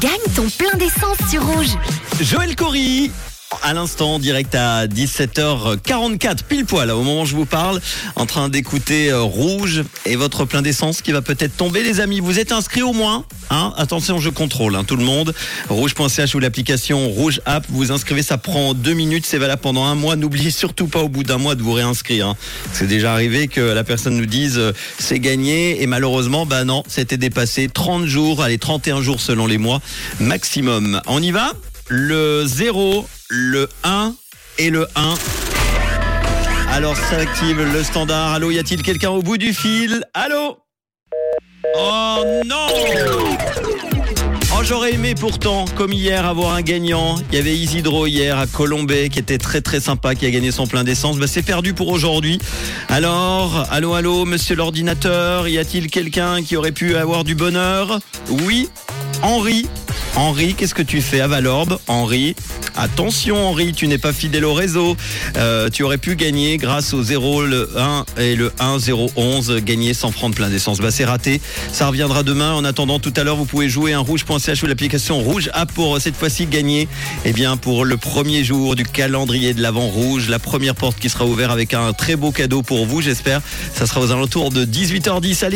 Gagne ton plein d'essence sur Rouge. Joël Cory à l'instant, direct à 17h44, pile poil, au moment où je vous parle, en train d'écouter euh, Rouge et votre plein d'essence qui va peut-être tomber, les amis. Vous êtes inscrits au moins hein Attention, je contrôle hein, tout le monde. Rouge.ch ou l'application Rouge App, vous inscrivez, ça prend deux minutes, c'est valable pendant un mois. N'oubliez surtout pas au bout d'un mois de vous réinscrire. Hein. C'est déjà arrivé que la personne nous dise euh, c'est gagné et malheureusement, bah non, c'était dépassé 30 jours, allez 31 jours selon les mois maximum. On y va? Le 0, le 1 et le 1. Alors ça active le standard. Allô, y a-t-il quelqu'un au bout du fil? Allô? Oh non Oh, j'aurais aimé pourtant, comme hier, avoir un gagnant. Il y avait Isidro hier à Colombay qui était très très sympa, qui a gagné son plein d'essence. Bah, c'est perdu pour aujourd'hui. Alors, allô, allô, monsieur l'ordinateur, y a-t-il quelqu'un qui aurait pu avoir du bonheur? Oui, Henri Henri, qu'est-ce que tu fais à Valorbe Henri, attention Henri, tu n'es pas fidèle au réseau. Euh, tu aurais pu gagner grâce au 0, le 1 et le 1 0 11, gagner sans prendre plein d'essence. Bah c'est raté. Ça reviendra demain. En attendant, tout à l'heure, vous pouvez jouer un rouge.ch ou l'application rouge A pour cette fois-ci gagner. Eh bien, pour le premier jour du calendrier de l'avant rouge, la première porte qui sera ouverte avec un très beau cadeau pour vous, j'espère. Ça sera aux alentours de 18h10. Allez